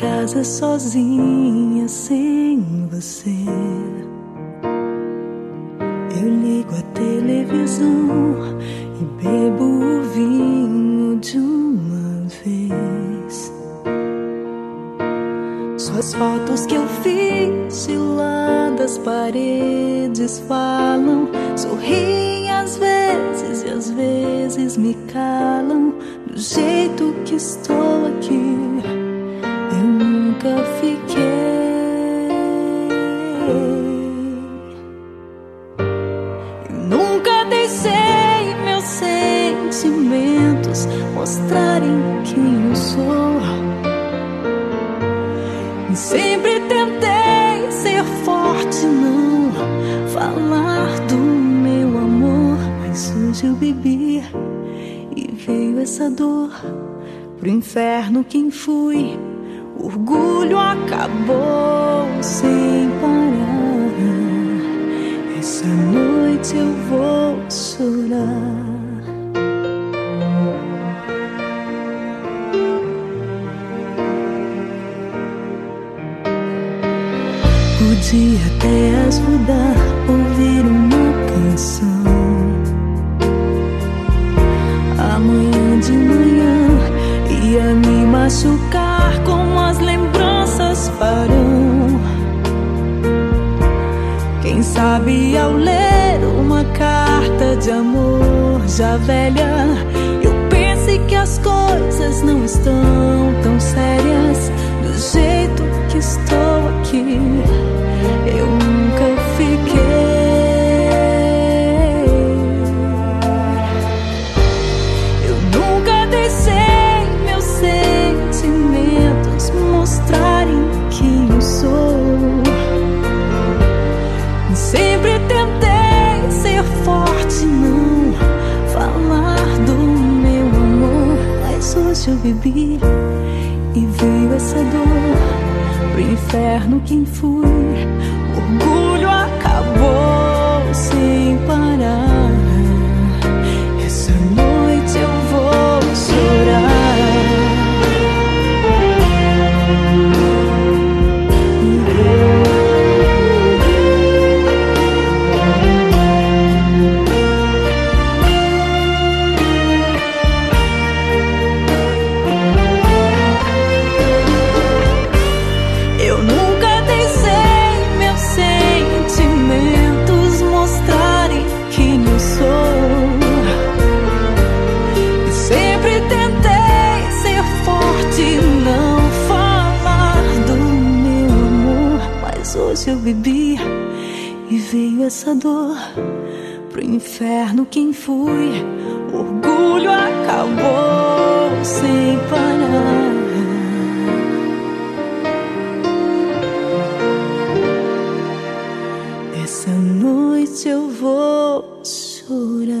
casa sozinha sem você. Eu ligo a televisão e bebo o vinho de uma vez. Suas fotos que eu fiz de lá das paredes falam, sorriem às vezes e às vezes me calam. Do jeito que estou sentimentos mostrarem quem eu sou. Sempre tentei ser forte, não falar do meu amor. Mas hoje eu bebi e veio essa dor. Pro inferno quem fui, orgulho acabou sem parar. Essa noite eu vou chorar. Podia até ajudar ouvir uma canção. Amanhã de manhã ia me machucar como as lembranças farão. Quem sabe ao ler uma carta de amor já velha, eu pense que as coisas não estão veio essa dor. Pro inferno quem fui, orgulho acabou sem doce eu bebi e veio essa dor pro inferno quem fui. O orgulho acabou sem parar. Essa noite eu vou chorar.